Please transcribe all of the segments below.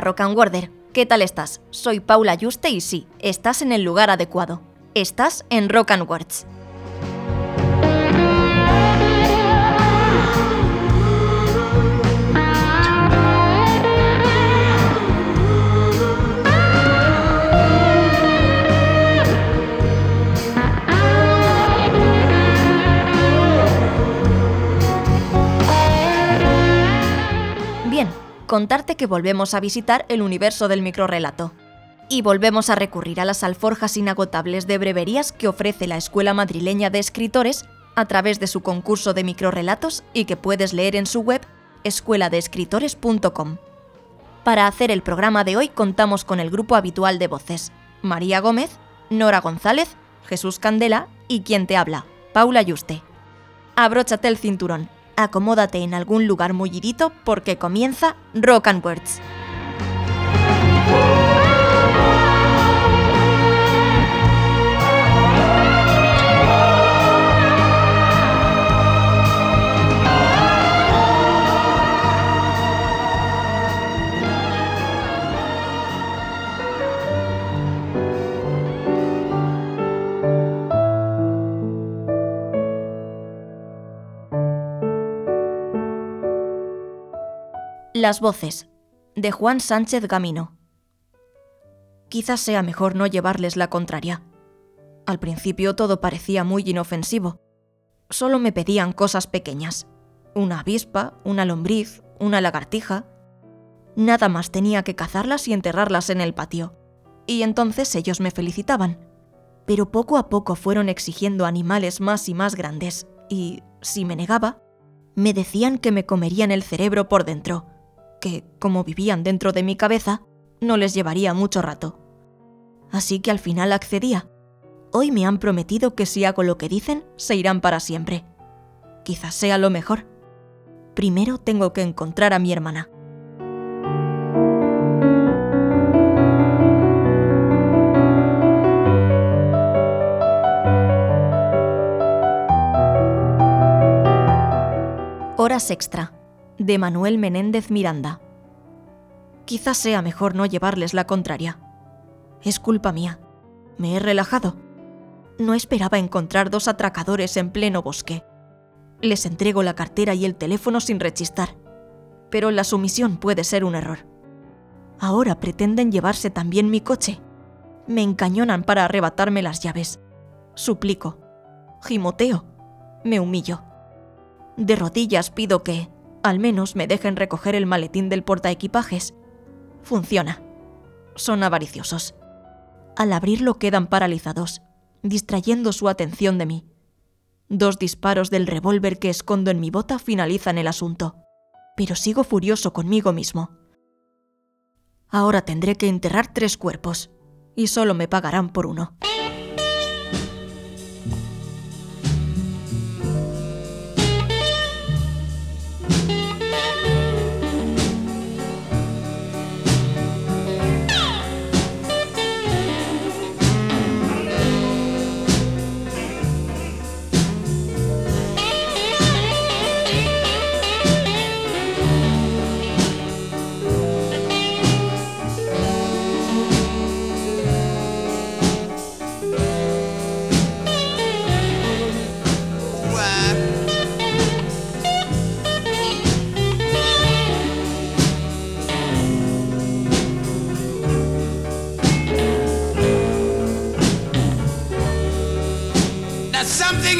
Rock and Warder, ¿qué tal estás? Soy Paula Yuste y sí, estás en el lugar adecuado. Estás en Rock and Words. Contarte que volvemos a visitar el universo del microrrelato. Y volvemos a recurrir a las alforjas inagotables de breverías que ofrece la Escuela Madrileña de Escritores a través de su concurso de microrrelatos y que puedes leer en su web escueladeescritores.com. Para hacer el programa de hoy contamos con el grupo habitual de voces, María Gómez, Nora González, Jesús Candela y quien te habla, Paula Yuste. Abróchate el cinturón, acomódate en algún lugar mullidito porque comienza Rock and Words. Las voces, de Juan Sánchez Gamino. Quizás sea mejor no llevarles la contraria. Al principio todo parecía muy inofensivo. Solo me pedían cosas pequeñas. Una avispa, una lombriz, una lagartija. Nada más tenía que cazarlas y enterrarlas en el patio. Y entonces ellos me felicitaban. Pero poco a poco fueron exigiendo animales más y más grandes, y, si me negaba, me decían que me comerían el cerebro por dentro que, como vivían dentro de mi cabeza, no les llevaría mucho rato. Así que al final accedía. Hoy me han prometido que si hago lo que dicen, se irán para siempre. Quizás sea lo mejor. Primero tengo que encontrar a mi hermana. Horas extra de Manuel Menéndez Miranda. Quizás sea mejor no llevarles la contraria. Es culpa mía. Me he relajado. No esperaba encontrar dos atracadores en pleno bosque. Les entrego la cartera y el teléfono sin rechistar. Pero la sumisión puede ser un error. Ahora pretenden llevarse también mi coche. Me encañonan para arrebatarme las llaves. Suplico. Gimoteo. Me humillo. De rodillas pido que, al menos me dejen recoger el maletín del portaequipajes. Funciona. Son avariciosos. Al abrirlo quedan paralizados, distrayendo su atención de mí. Dos disparos del revólver que escondo en mi bota finalizan el asunto, pero sigo furioso conmigo mismo. Ahora tendré que enterrar tres cuerpos, y solo me pagarán por uno.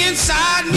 Inside me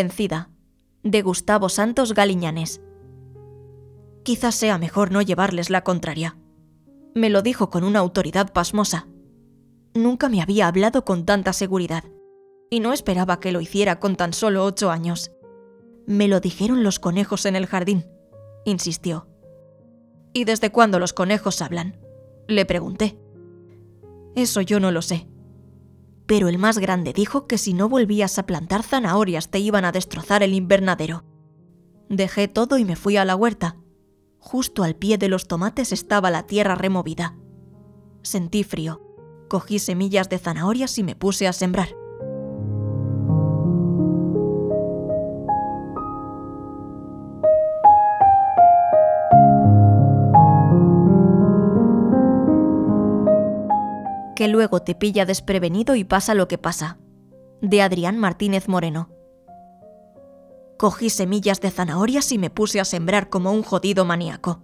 Convencida, de Gustavo Santos Galiñanes. Quizás sea mejor no llevarles la contraria. Me lo dijo con una autoridad pasmosa. Nunca me había hablado con tanta seguridad, y no esperaba que lo hiciera con tan solo ocho años. Me lo dijeron los conejos en el jardín, insistió. ¿Y desde cuándo los conejos hablan? Le pregunté. Eso yo no lo sé. Pero el más grande dijo que si no volvías a plantar zanahorias te iban a destrozar el invernadero. Dejé todo y me fui a la huerta. Justo al pie de los tomates estaba la tierra removida. Sentí frío. Cogí semillas de zanahorias y me puse a sembrar. Que luego te pilla desprevenido y pasa lo que pasa. De Adrián Martínez Moreno. Cogí semillas de zanahorias y me puse a sembrar como un jodido maníaco.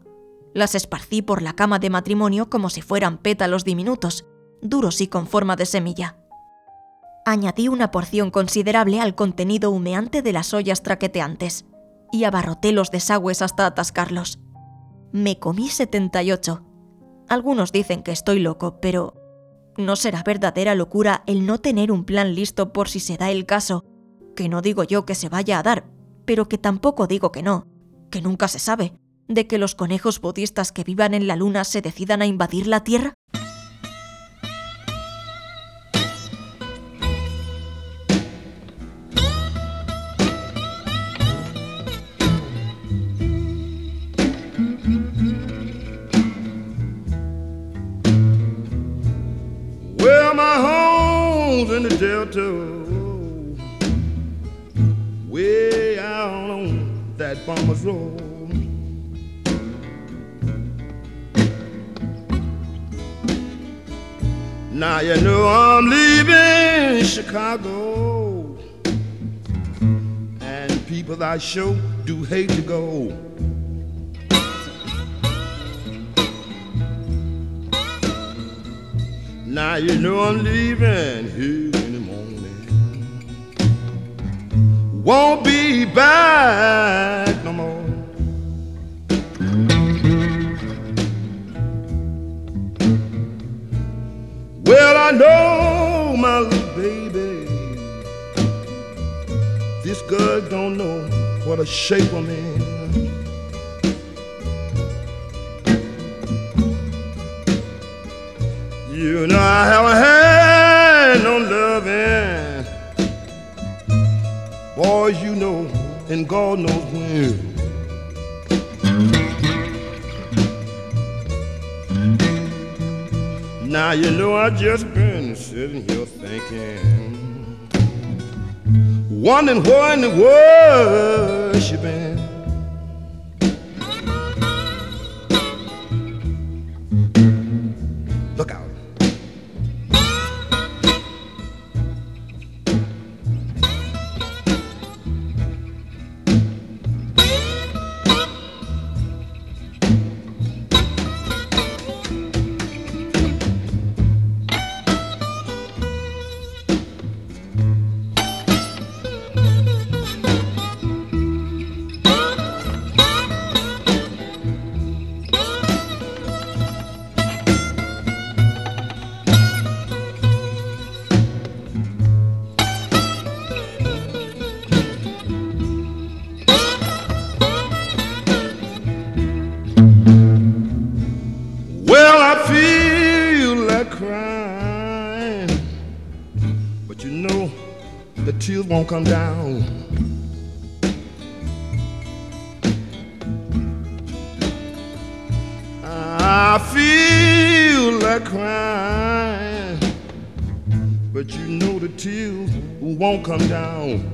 Las esparcí por la cama de matrimonio como si fueran pétalos diminutos, duros y con forma de semilla. Añadí una porción considerable al contenido humeante de las ollas traqueteantes y abarroté los desagües hasta atascarlos. Me comí 78. Algunos dicen que estoy loco, pero no será verdadera locura el no tener un plan listo por si se da el caso, que no digo yo que se vaya a dar, pero que tampoco digo que no, que nunca se sabe, de que los conejos budistas que vivan en la luna se decidan a invadir la Tierra? Farmer's Road. Now you know I'm leaving Chicago, and people I sure do hate to go. Now you know I'm leaving here Won't be back no more. Well, I know my little baby. This girl don't know what a shape I'm in. You know I haven't had and God knows when. Now you know I just been sitting here thinking, wondering where in the world she been. Won't come down. I feel like crying, but you know the tears won't come down.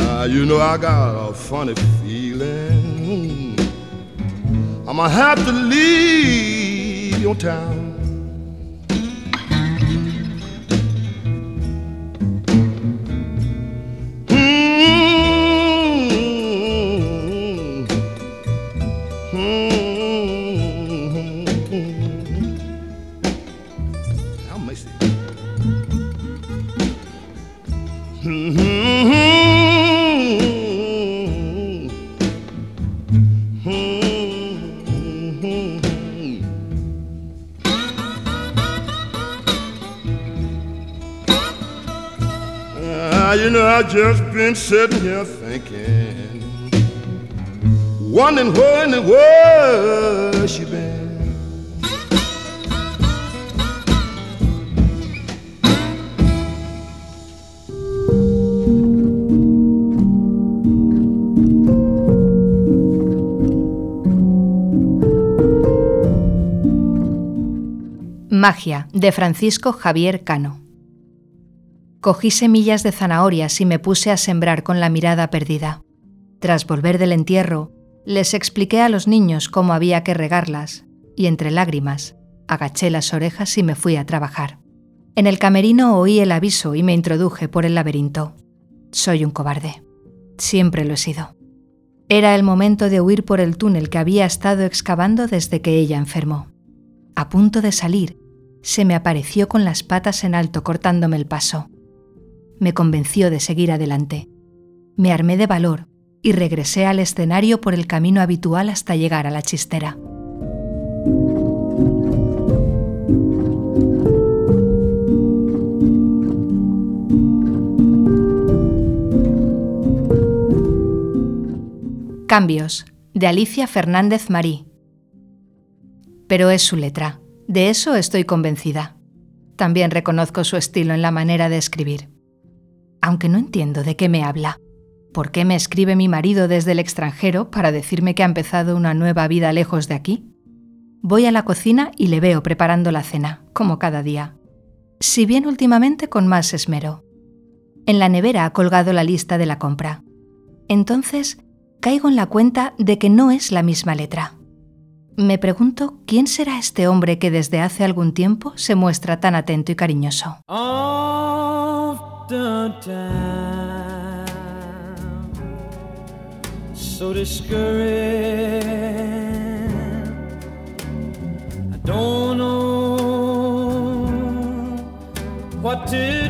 Ah, you know I got a funny feeling. I'ma have to leave your town. Just been sitting here thinking, wondering where in the world she been. Magia, de Francisco Javier Cano. Cogí semillas de zanahorias y me puse a sembrar con la mirada perdida. Tras volver del entierro, les expliqué a los niños cómo había que regarlas, y entre lágrimas, agaché las orejas y me fui a trabajar. En el camerino oí el aviso y me introduje por el laberinto. Soy un cobarde. Siempre lo he sido. Era el momento de huir por el túnel que había estado excavando desde que ella enfermó. A punto de salir, se me apareció con las patas en alto cortándome el paso. Me convenció de seguir adelante. Me armé de valor y regresé al escenario por el camino habitual hasta llegar a la chistera. Cambios, de Alicia Fernández Marí. Pero es su letra, de eso estoy convencida. También reconozco su estilo en la manera de escribir. Aunque no entiendo de qué me habla. ¿Por qué me escribe mi marido desde el extranjero para decirme que ha empezado una nueva vida lejos de aquí? Voy a la cocina y le veo preparando la cena, como cada día. Si bien últimamente con más esmero. En la nevera ha colgado la lista de la compra. Entonces caigo en la cuenta de que no es la misma letra. Me pregunto quién será este hombre que desde hace algún tiempo se muestra tan atento y cariñoso. after down, so discouraged. I don't know what to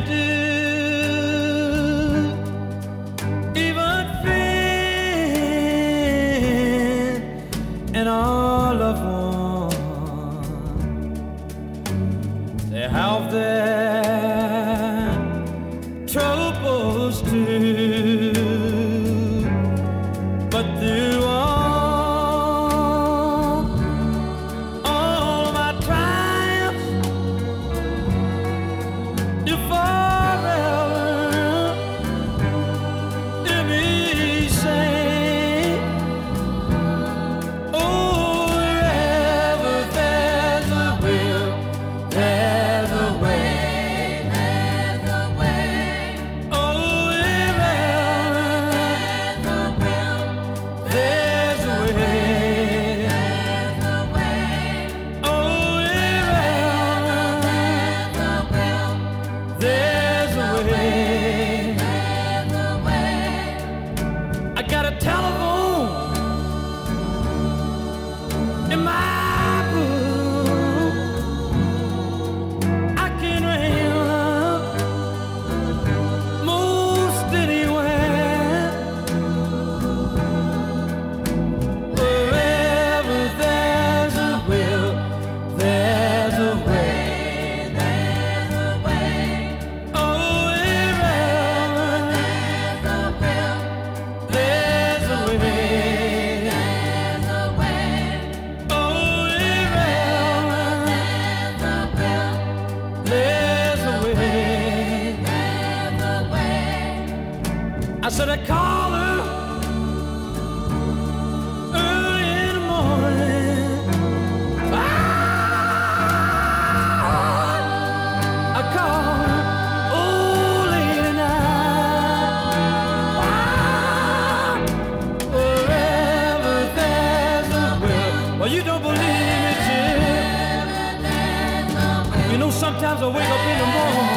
I wake up in the morning.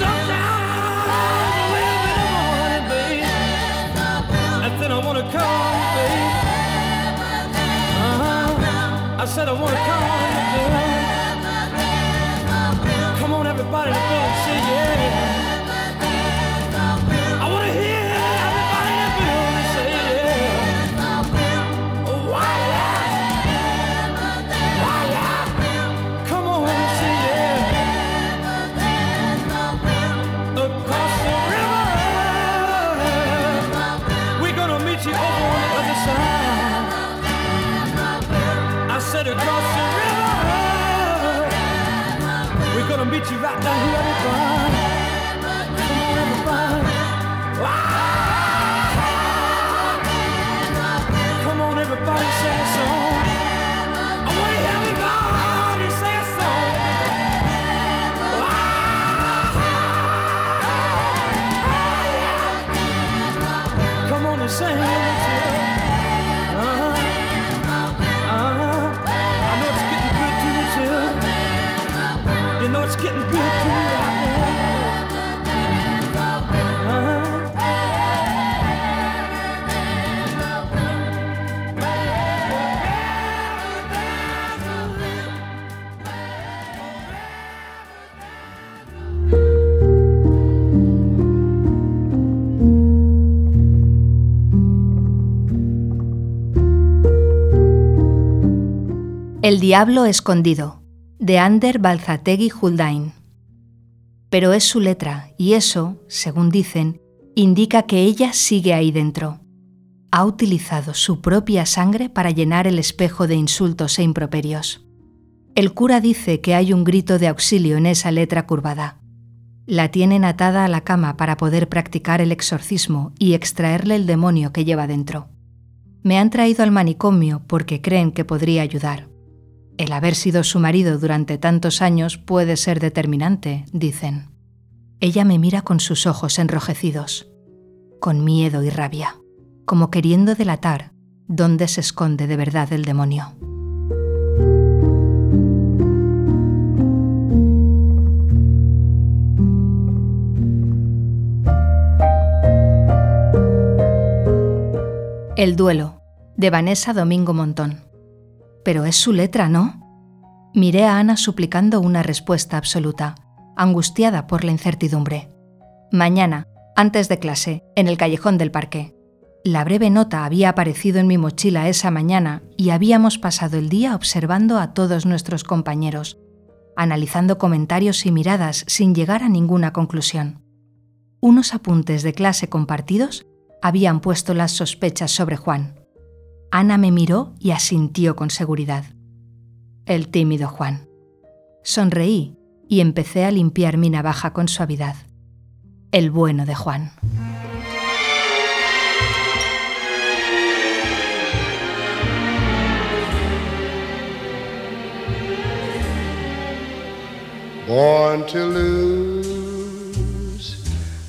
Sometimes I wake up in the morning, babe. I wanna come, babe. Uh-huh. I said I wanna come. beat you right down here at. El diablo escondido, de Ander Balzategui Huldain. Pero es su letra, y eso, según dicen, indica que ella sigue ahí dentro. Ha utilizado su propia sangre para llenar el espejo de insultos e improperios. El cura dice que hay un grito de auxilio en esa letra curvada. La tienen atada a la cama para poder practicar el exorcismo y extraerle el demonio que lleva dentro. Me han traído al manicomio porque creen que podría ayudar. El haber sido su marido durante tantos años puede ser determinante, dicen. Ella me mira con sus ojos enrojecidos, con miedo y rabia, como queriendo delatar dónde se esconde de verdad el demonio. El duelo, de Vanessa Domingo Montón. Pero es su letra, ¿no? Miré a Ana suplicando una respuesta absoluta, angustiada por la incertidumbre. Mañana, antes de clase, en el callejón del parque. La breve nota había aparecido en mi mochila esa mañana y habíamos pasado el día observando a todos nuestros compañeros, analizando comentarios y miradas sin llegar a ninguna conclusión. Unos apuntes de clase compartidos habían puesto las sospechas sobre Juan. Ana me miró y asintió con seguridad. El tímido Juan. Sonreí y empecé a limpiar mi navaja con suavidad. El bueno de Juan.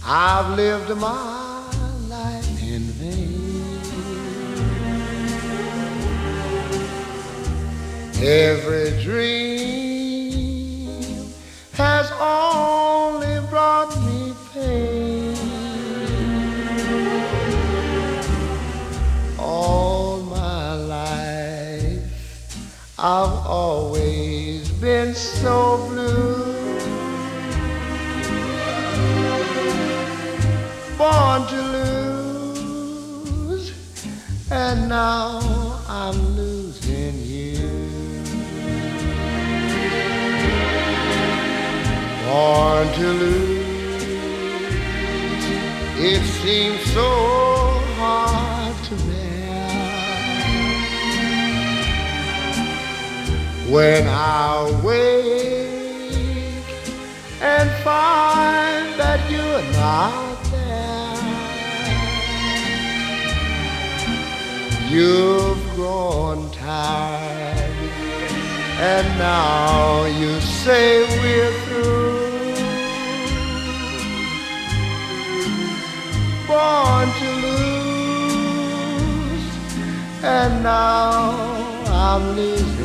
I've lived my Every dream has only brought me pain. All my life, I've always been so blue. Born to lose, and now born to lose. It seems so hard to bear when I wake and find that you're not there. You've grown tired, and now you say we're born to lose, and now I'm losing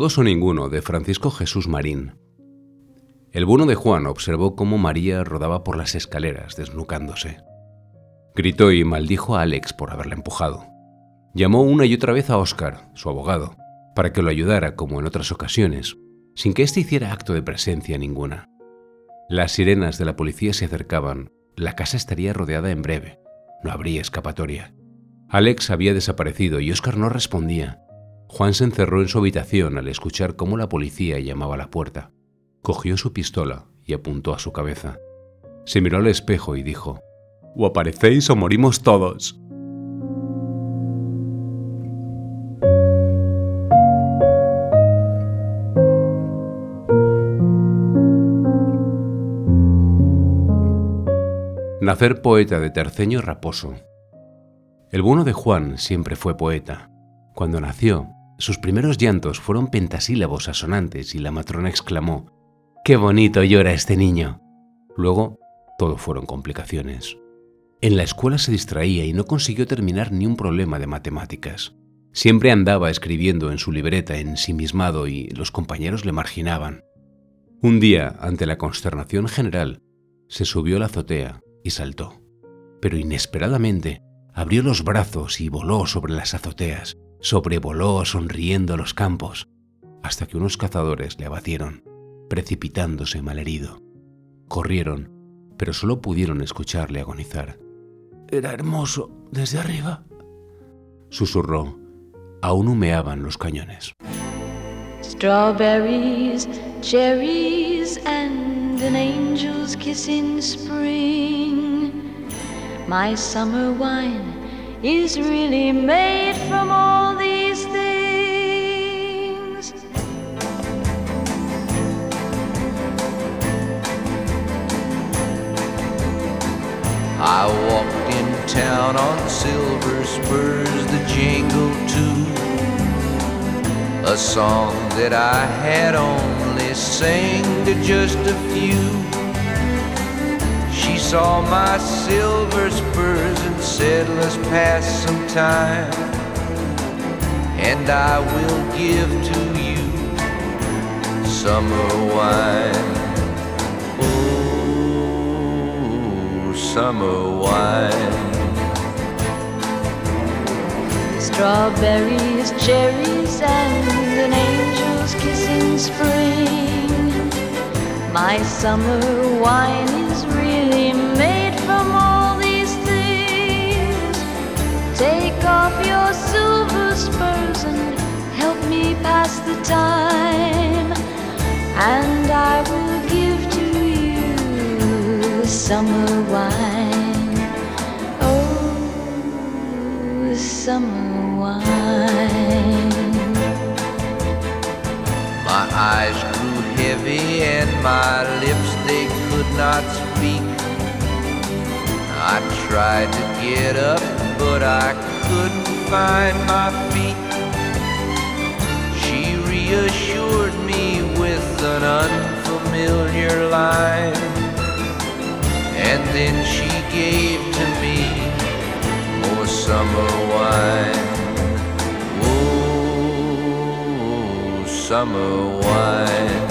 Todos o ninguno de Francisco Jesús Marín. El bueno de Juan observó cómo María rodaba por las escaleras desnucándose. Gritó y maldijo a Alex por haberla empujado. Llamó una y otra vez a Oscar, su abogado, para que lo ayudara como en otras ocasiones, sin que éste hiciera acto de presencia ninguna. Las sirenas de la policía se acercaban, la casa estaría rodeada en breve, no habría escapatoria. Alex había desaparecido y Oscar no respondía. Juan se encerró en su habitación al escuchar cómo la policía llamaba a la puerta. Cogió su pistola y apuntó a su cabeza. Se miró al espejo y dijo, O aparecéis o morimos todos. Nacer poeta de Terceño Raposo. El bueno de Juan siempre fue poeta. Cuando nació, sus primeros llantos fueron pentasílabos asonantes y la matrona exclamó, ¡Qué bonito llora este niño! Luego, todo fueron complicaciones. En la escuela se distraía y no consiguió terminar ni un problema de matemáticas. Siempre andaba escribiendo en su libreta ensimismado y los compañeros le marginaban. Un día, ante la consternación general, se subió a la azotea y saltó. Pero inesperadamente abrió los brazos y voló sobre las azoteas, sobrevoló sonriendo los campos, hasta que unos cazadores le abatieron, precipitándose malherido. Corrieron, pero solo pudieron escucharle agonizar. Era hermoso desde arriba. Susurró. Aún humeaban los cañones. Strawberries, cherries, and an angel's kiss in spring. My summer wine is really made from all these things. I walked in town on silver spurs that jingle too. A song that I had only sang to just a few. Saw my silver spurs and said, Let's pass some time. And I will give to you summer wine. Oh, summer wine. Strawberries, cherries, and an angel's kiss in spring. My summer wine is really off your silver spurs and help me pass the time, and I will give to you summer wine. Oh, summer wine. My eyes grew heavy and my lips they could not speak. I tried to get up, but I couldn't find my feet. She reassured me with an unfamiliar line, and then she gave to me more summer wine. Oh, summer wine.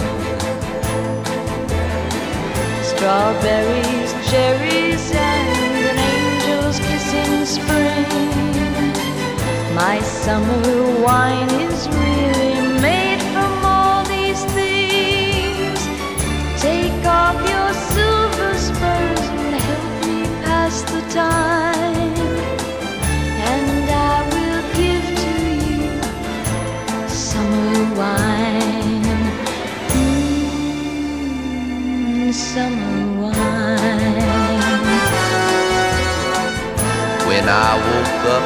Strawberries, cherries, and an angel's kiss in spring. My summer wine is really made from all these things. Take off your silver spurs and help me pass the time. And I will give to you summer wine. Mm, summer wine. When I woke up,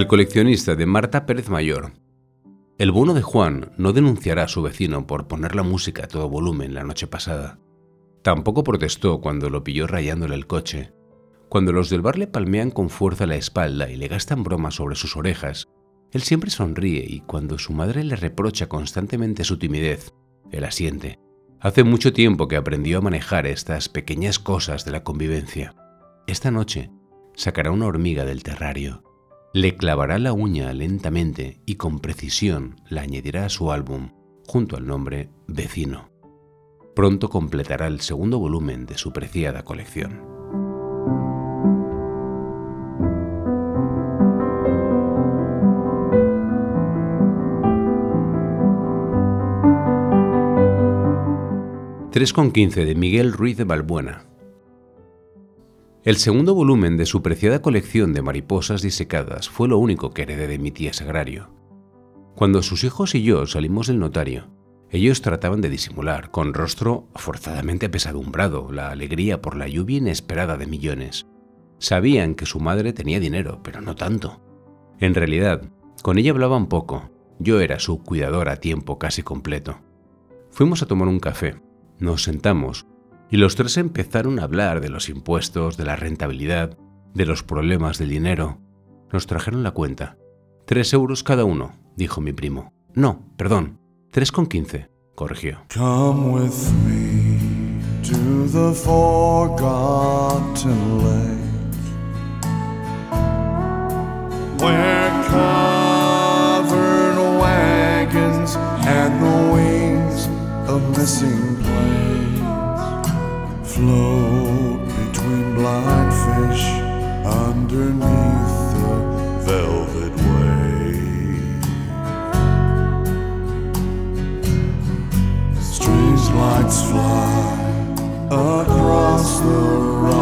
El coleccionista de Marta Pérez Mayor. El bono de Juan no denunciará a su vecino por poner la música a todo volumen la noche pasada. Tampoco protestó cuando lo pilló rayándole el coche. Cuando los del bar le palmean con fuerza la espalda y le gastan bromas sobre sus orejas, él siempre sonríe y cuando su madre le reprocha constantemente su timidez, él asiente. Hace mucho tiempo que aprendió a manejar estas pequeñas cosas de la convivencia. Esta noche sacará una hormiga del terrario le clavará la uña lentamente y con precisión la añadirá a su álbum junto al nombre Vecino. Pronto completará el segundo volumen de su preciada colección. «3,15» de Miguel Ruiz de Balbuena. El segundo volumen de su preciada colección de mariposas disecadas fue lo único que heredé de mi tía Sagrario. Cuando sus hijos y yo salimos del notario, ellos trataban de disimular, con rostro forzadamente apesadumbrado, la alegría por la lluvia inesperada de millones. Sabían que su madre tenía dinero, pero no tanto. En realidad, con ella hablaban poco. Yo era su cuidador a tiempo casi completo. Fuimos a tomar un café. Nos sentamos y los tres empezaron a hablar de los impuestos, de la rentabilidad, de los problemas del dinero. Nos trajeron la cuenta. Tres euros cada uno, dijo mi primo. No, perdón, tres con quince, corrigió. Come with me to the forgotten lake where wagons and the wings of missing float between blind fish underneath the velvet wave. Strange lights fly across the rocky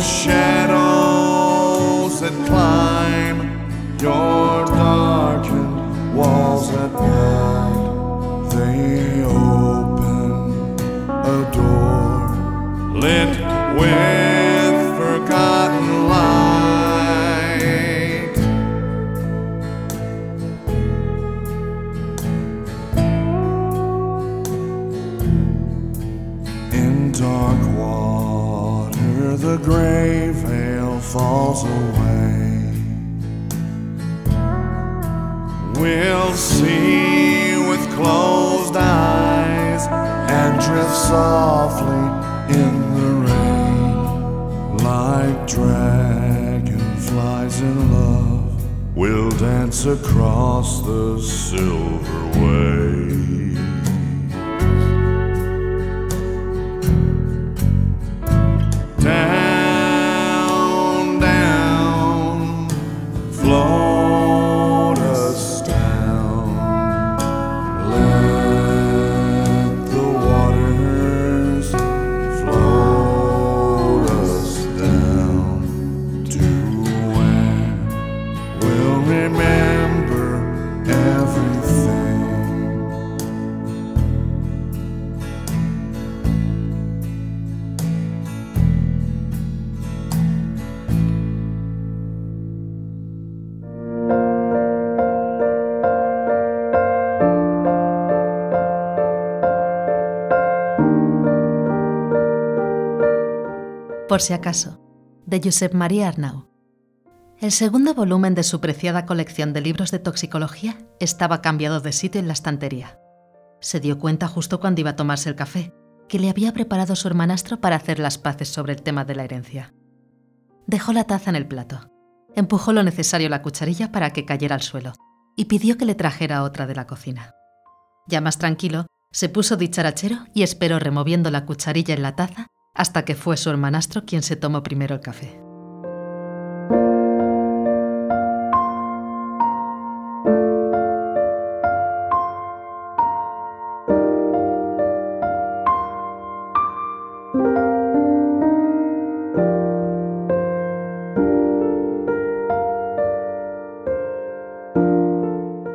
Shadows that climb your darkened walls at night, they open a door lit with away. We'll see with closed eyes and drift softly in the rain like dragonflies in love. We'll dance across the silver waves. Por si acaso, de Josep María Arnau. El segundo volumen de su preciada colección de libros de toxicología estaba cambiado de sitio en la estantería. Se dio cuenta justo cuando iba a tomarse el café, que le había preparado su hermanastro para hacer las paces sobre el tema de la herencia. Dejó la taza en el plato, empujó lo necesario la cucharilla para que cayera al suelo y pidió que le trajera otra de la cocina. Ya más tranquilo, se puso dicharachero y esperó removiendo la cucharilla en la taza hasta que fue su hermanastro quien se tomó primero el café.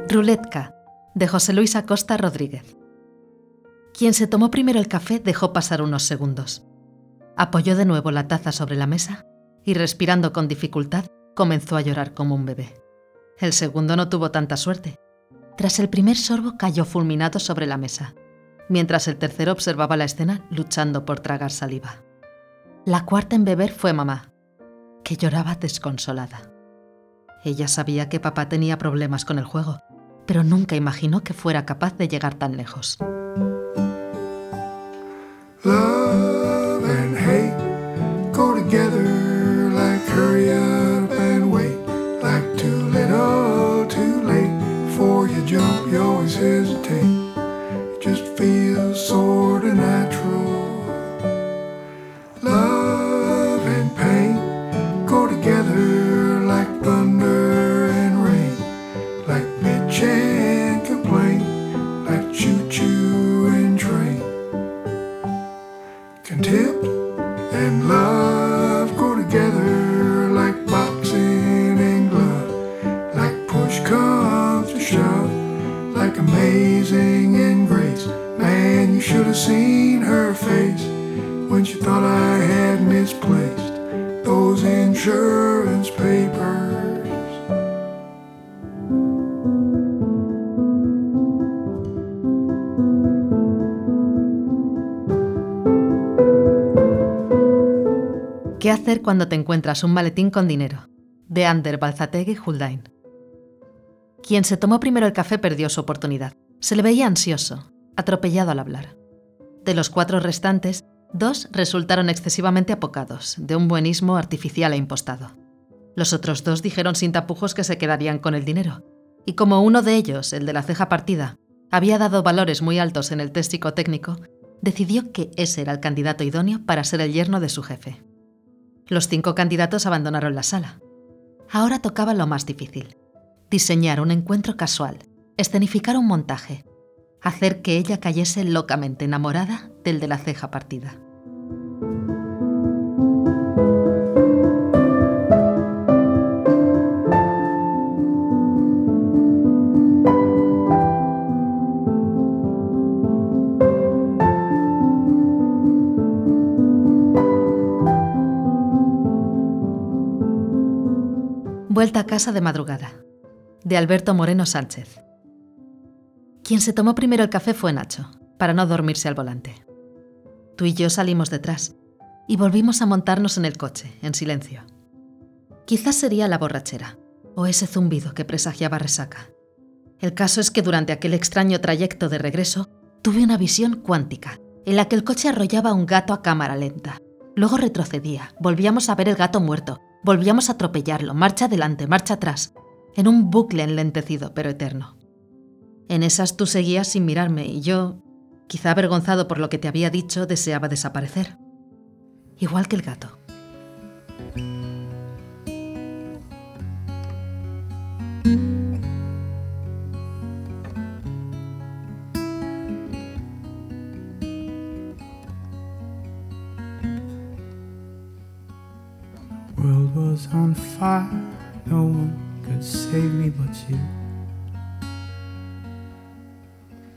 Ruletka, de José Luis Acosta Rodríguez. Quien se tomó primero el café dejó pasar unos segundos. Apoyó de nuevo la taza sobre la mesa y, respirando con dificultad, comenzó a llorar como un bebé. El segundo no tuvo tanta suerte. Tras el primer sorbo cayó fulminado sobre la mesa, mientras el tercero observaba la escena luchando por tragar saliva. La cuarta en beber fue mamá, que lloraba desconsolada. Ella sabía que papá tenía problemas con el juego, pero nunca imaginó que fuera capaz de llegar tan lejos. Jump, you always hesitate. Cuando te encuentras un maletín con dinero? De Ander Balzategui Huldain. Quien se tomó primero el café perdió su oportunidad. Se le veía ansioso, atropellado al hablar. De los cuatro restantes, dos resultaron excesivamente apocados, de un buenismo artificial e impostado. Los otros dos dijeron sin tapujos que se quedarían con el dinero. Y como uno de ellos, el de la ceja partida, había dado valores muy altos en el test psicotécnico, decidió que ese era el candidato idóneo para ser el yerno de su jefe. Los cinco candidatos abandonaron la sala. Ahora tocaba lo más difícil. Diseñar un encuentro casual, escenificar un montaje, hacer que ella cayese locamente enamorada del de la ceja partida. Vuelta a casa de madrugada. De Alberto Moreno Sánchez. Quien se tomó primero el café fue Nacho, para no dormirse al volante. Tú y yo salimos detrás. y volvimos a montarnos en el coche, en silencio. Quizás sería la borrachera, o ese zumbido que presagiaba resaca. El caso es que durante aquel extraño trayecto de regreso tuve una visión cuántica, en la que el coche arrollaba a un gato a cámara lenta. Luego retrocedía, volvíamos a ver el gato muerto, volvíamos a atropellarlo, marcha adelante, marcha atrás, en un bucle enlentecido pero eterno. En esas tú seguías sin mirarme y yo, quizá avergonzado por lo que te había dicho, deseaba desaparecer. Igual que el gato. On fire, no one could save me but you.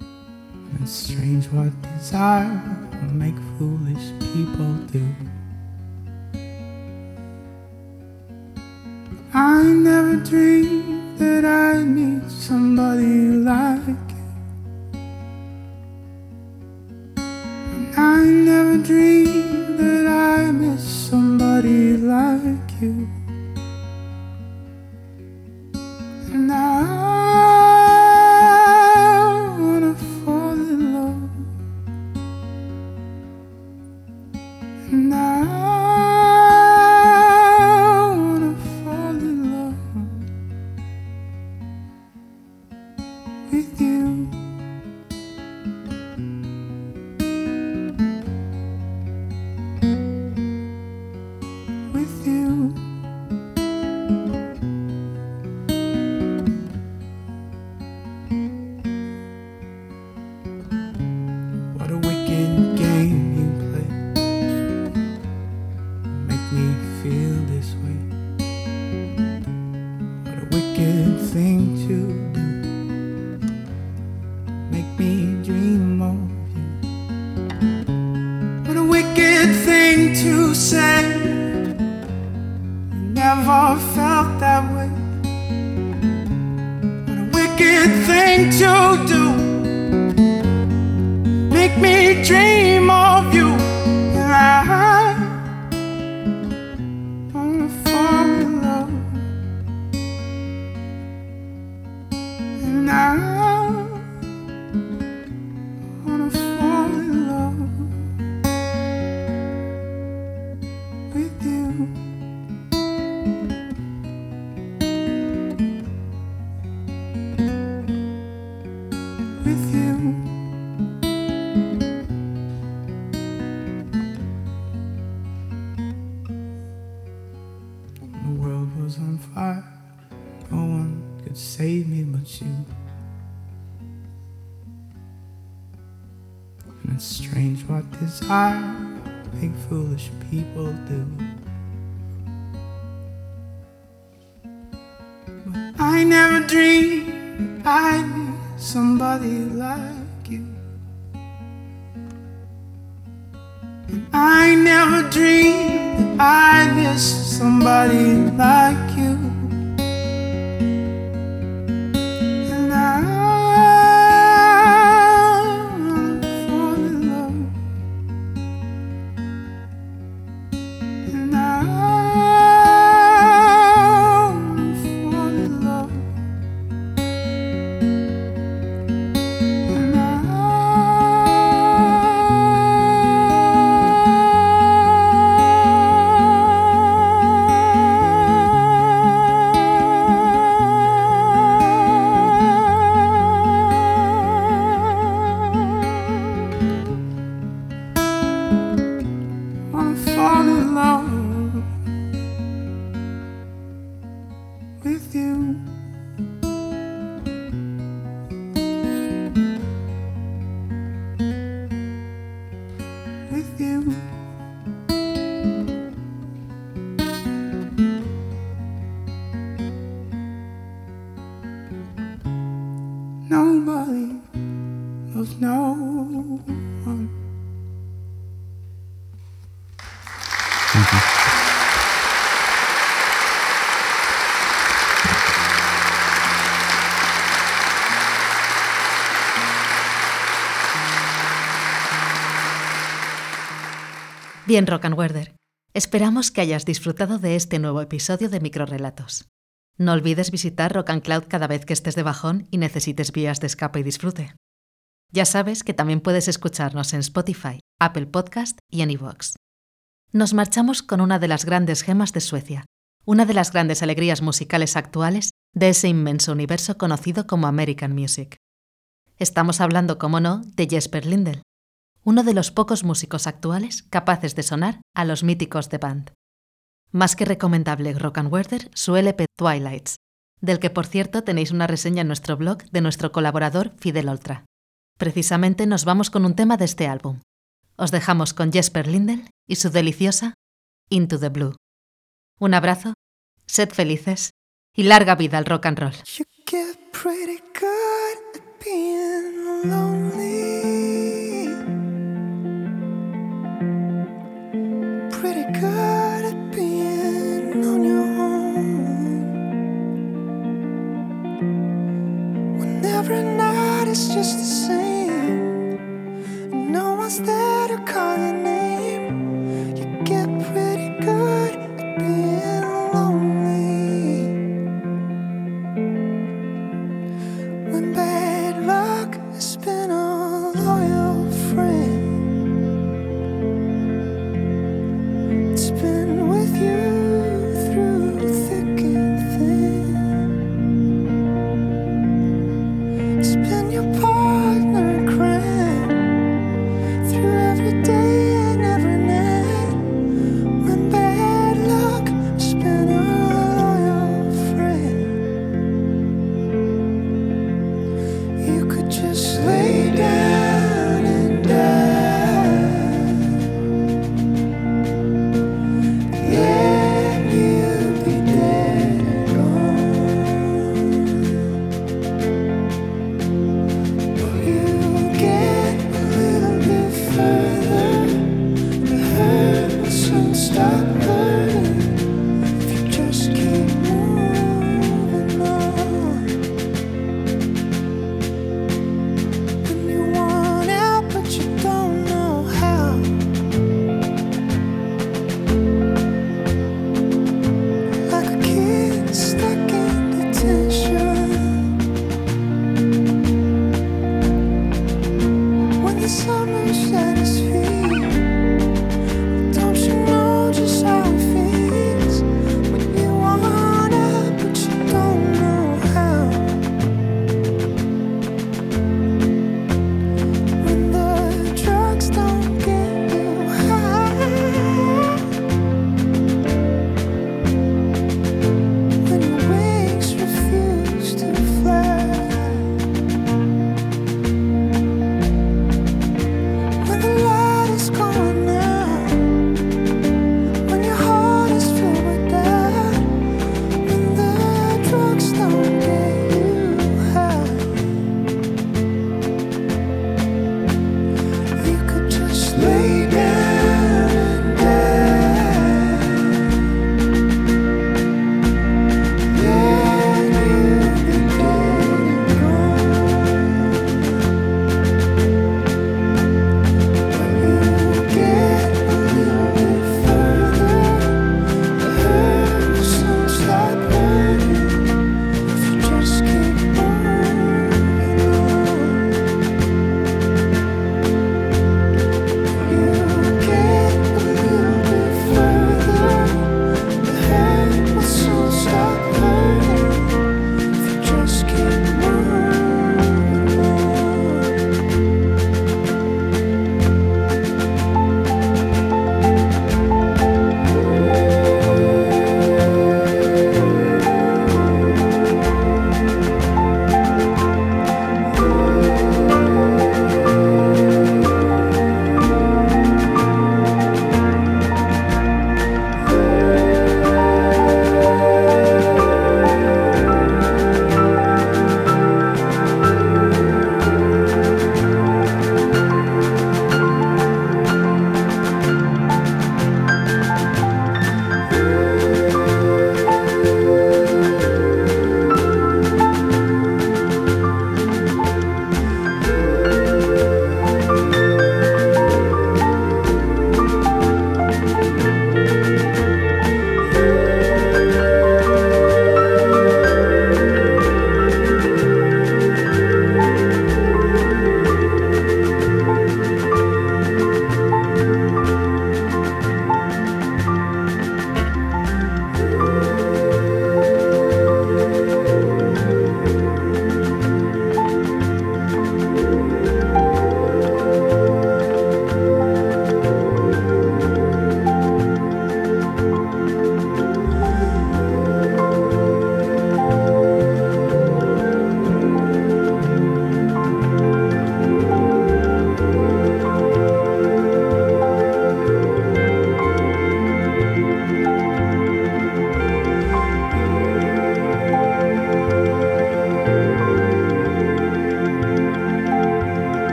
And it's strange what desire will make foolish people do. I never dreamed that I'd meet somebody like you. And I never dreamed you. With you. The world was on fire. No one could save me but you. And it's strange what desire make foolish people do. But I never dreamed meet somebody like you. And I never dreamed Bien, Rock and Weather. Esperamos que hayas disfrutado de este nuevo episodio de Microrelatos. No olvides visitar Rock and Cloud cada vez que estés de bajón y necesites vías de escape y disfrute. Ya sabes que también puedes escucharnos en Spotify, Apple Podcast y en iVoox. Nos marchamos con una de las grandes gemas de Suecia, una de las grandes alegrías musicales actuales de ese inmenso universo conocido como American Music. Estamos hablando, como no, de Jesper Lindell, uno de los pocos músicos actuales capaces de sonar a los míticos de band. Más que recomendable Rock and Weather su LP Twilights, del que por cierto tenéis una reseña en nuestro blog de nuestro colaborador Fidel Oltra. Precisamente nos vamos con un tema de este álbum. Os dejamos con Jesper Lindell y su deliciosa Into the Blue. Un abrazo, sed felices y larga vida al rock and roll. Every night is just the same. No one's there to call your name.